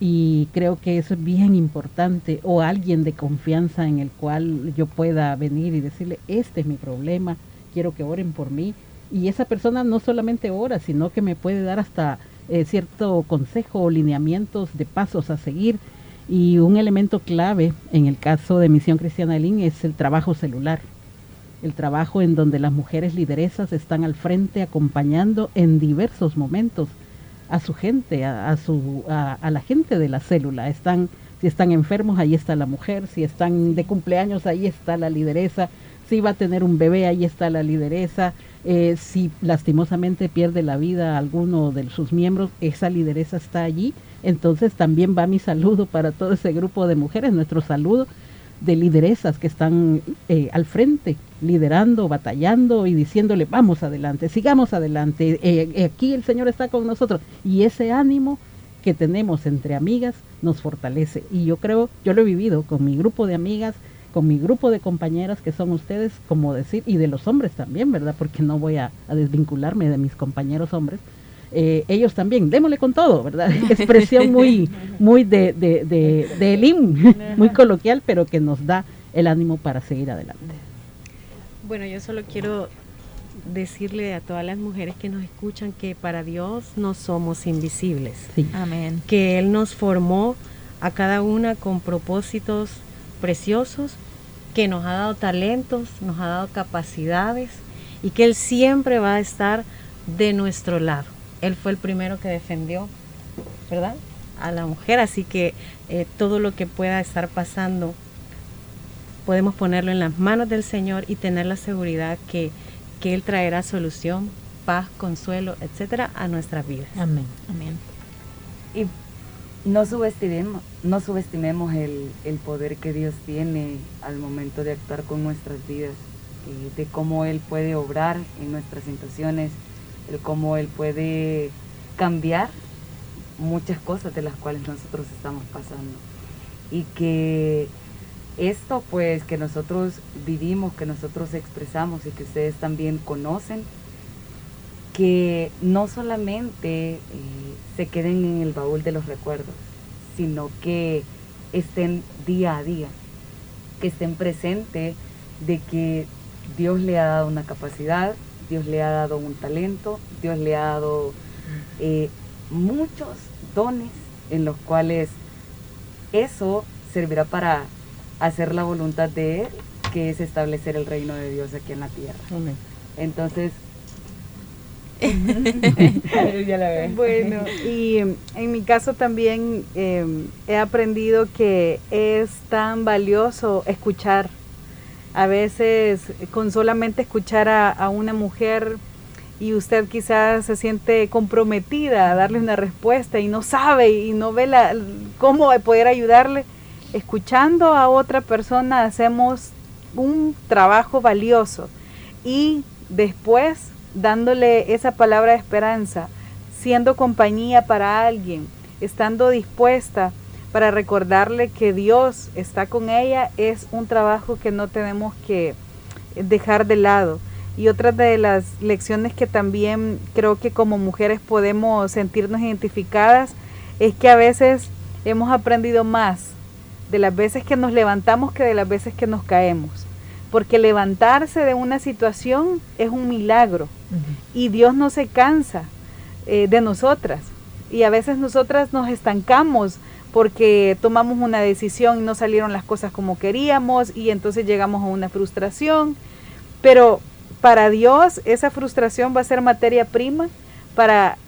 Y creo que eso es bien importante, o alguien de confianza en el cual yo pueda venir y decirle, este es mi problema, quiero que oren por mí. Y esa persona no solamente ora, sino que me puede dar hasta eh, cierto consejo o lineamientos de pasos a seguir. Y un elemento clave en el caso de Misión Cristiana Lin es el trabajo celular el trabajo en donde las mujeres lideresas están al frente acompañando en diversos momentos a su gente, a, su, a, la gente de la célula. Están, si están enfermos, ahí está la mujer, si están de cumpleaños, ahí está la lideresa, si va a tener un bebé, ahí está la lideresa, eh, si lastimosamente pierde la vida alguno de sus miembros, esa lideresa está allí. Entonces también va mi saludo para todo ese grupo de mujeres, nuestro saludo de lideresas que están eh, al frente, liderando, batallando y diciéndole, vamos adelante, sigamos adelante, eh, aquí el Señor está con nosotros. Y ese ánimo que tenemos entre amigas nos fortalece. Y yo creo, yo lo he vivido con mi grupo de amigas, con mi grupo de compañeras que son ustedes, como decir, y de los hombres también, ¿verdad? Porque no voy a desvincularme de mis compañeros hombres eh, ellos también, démosle con todo, ¿verdad? Expresión muy, muy de, de, de, muy coloquial, pero que nos da el ánimo para seguir adelante. Bueno, yo solo quiero decirle a todas las mujeres que nos escuchan que para Dios no somos invisibles. Amén. Que Él nos formó a cada una con propósitos preciosos, que nos ha dado talentos, nos ha dado capacidades y que Él siempre va a estar de nuestro lado él fue el primero que defendió, ¿verdad? A la mujer, así que eh, todo lo que pueda estar pasando podemos ponerlo en las manos del Señor y tener la seguridad que, que Él traerá solución, paz, consuelo, etcétera, a nuestras vidas. Amén. Amén. Y no subestimemos, no subestimemos el, poder que Dios tiene al momento de actuar con nuestras vidas, eh, de cómo Él puede obrar en nuestras situaciones el cómo Él puede cambiar muchas cosas de las cuales nosotros estamos pasando. Y que esto pues que nosotros vivimos, que nosotros expresamos y que ustedes también conocen, que no solamente eh, se queden en el baúl de los recuerdos, sino que estén día a día, que estén presentes de que Dios le ha dado una capacidad, Dios le ha dado un talento, Dios le ha dado eh, muchos dones en los cuales eso servirá para hacer la voluntad de Él, que es establecer el reino de Dios aquí en la tierra. Entonces, bueno, y en mi caso también em, he aprendido que es tan valioso escuchar. A veces con solamente escuchar a, una mujer y usted quizás se siente comprometida a darle una respuesta y no sabe y no ve la, cómo poder ayudarle, escuchando a otra persona hacemos un trabajo valioso. Y después dándole esa palabra de esperanza, siendo compañía para alguien, estando dispuesta para recordarle que Dios está con ella, es un trabajo que no tenemos que dejar de lado. Y otra de las lecciones que también creo que como mujeres podemos sentirnos identificadas es que a veces hemos aprendido más de las veces que nos levantamos que de las veces que nos caemos. Porque levantarse de una situación es un milagro y Dios no se cansa eh, de nosotras. Y a veces nosotras nos estancamos porque tomamos una decisión y no salieron las cosas como queríamos y entonces llegamos a una frustración. Pero para Dios esa frustración va a ser materia prima para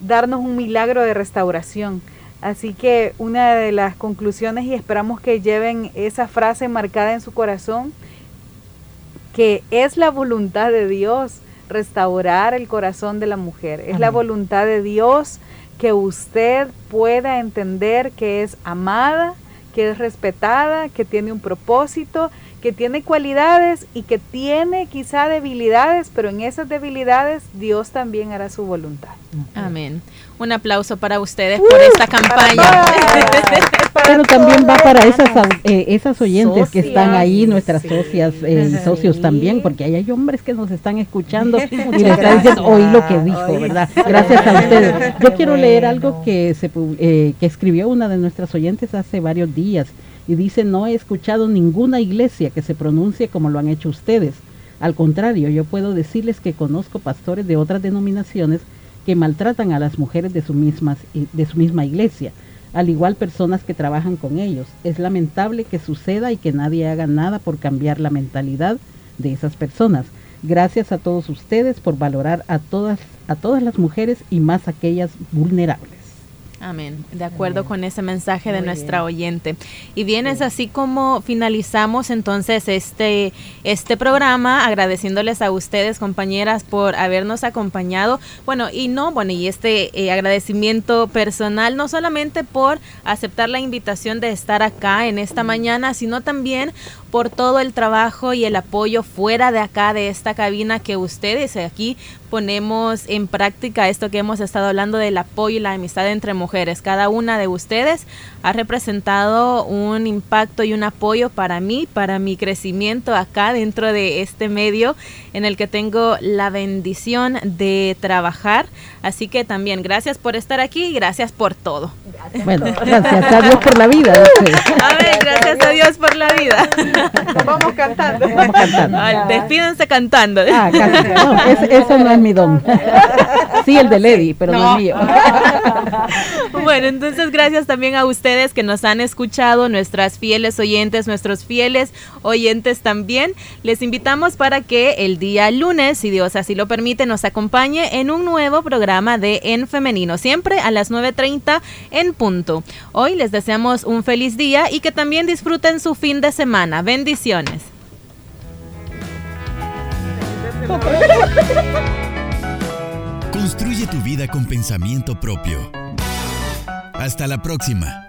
darnos un milagro de restauración. Así que una de las conclusiones y esperamos que lleven esa frase marcada en su corazón, que es la voluntad de Dios restaurar el corazón de la mujer. Es la voluntad de Dios que usted pueda entender que es amada, que es respetada, que tiene un propósito, que tiene cualidades y que tiene quizá debilidades, pero en esas debilidades Dios también hará su voluntad. Amén. Un aplauso para ustedes por esta campaña. Pero también va para esas eh, esas oyentes que están ahí, nuestras socias eh, y socios también, porque ahí hay hombres que nos están escuchando y les están diciendo, oí lo que dijo, ¿verdad? Gracias a ustedes. Yo quiero leer algo que, se, eh, que escribió una de nuestras oyentes hace varios días y dice, no he escuchado ninguna iglesia que se pronuncie como lo han hecho ustedes. Al contrario, yo puedo decirles que conozco pastores de otras denominaciones que maltratan a las mujeres de su, misma, de su misma iglesia, al igual personas que trabajan con ellos. Es lamentable que suceda y que nadie haga nada por cambiar la mentalidad de esas personas. Gracias a todos ustedes por valorar a todas, a todas las mujeres y más aquellas vulnerables. Amén. De acuerdo con ese mensaje de nuestra oyente. Y bien, es así como finalizamos entonces este, este programa, agradeciéndoles a ustedes, compañeras, por habernos acompañado. Bueno, y no, bueno, y este eh, agradecimiento personal, no solamente por aceptar la invitación de estar acá en esta mañana, sino también por todo el trabajo y el apoyo fuera de acá, de esta cabina que ustedes aquí ponemos en práctica esto que hemos estado hablando del apoyo y la amistad entre mujeres. Cada una de ustedes ha representado un impacto y un apoyo para mí, para mi crecimiento acá dentro de este medio en el que tengo la bendición de trabajar. Así que también gracias por estar aquí y gracias por todo. Bueno, gracias a Dios por la vida. Amén, gracias a Dios por la vida. Vamos cantando. Vamos cantando. despídense cantando. Ah, no, eso no es mi don. Sí, el de Lady, pero no, es mío. Bueno, entonces gracias también a ustedes que nos han escuchado, nuestras fieles oyentes, nuestros fieles oyentes también. Les invitamos para que el día lunes, si Dios así lo permite, nos acompañe en un nuevo programa de En Femenino, siempre a las 9.30 en punto. Hoy les deseamos un feliz día y que también disfruten su fin de semana. Bendiciones. Construye tu vida con pensamiento propio. Hasta la próxima.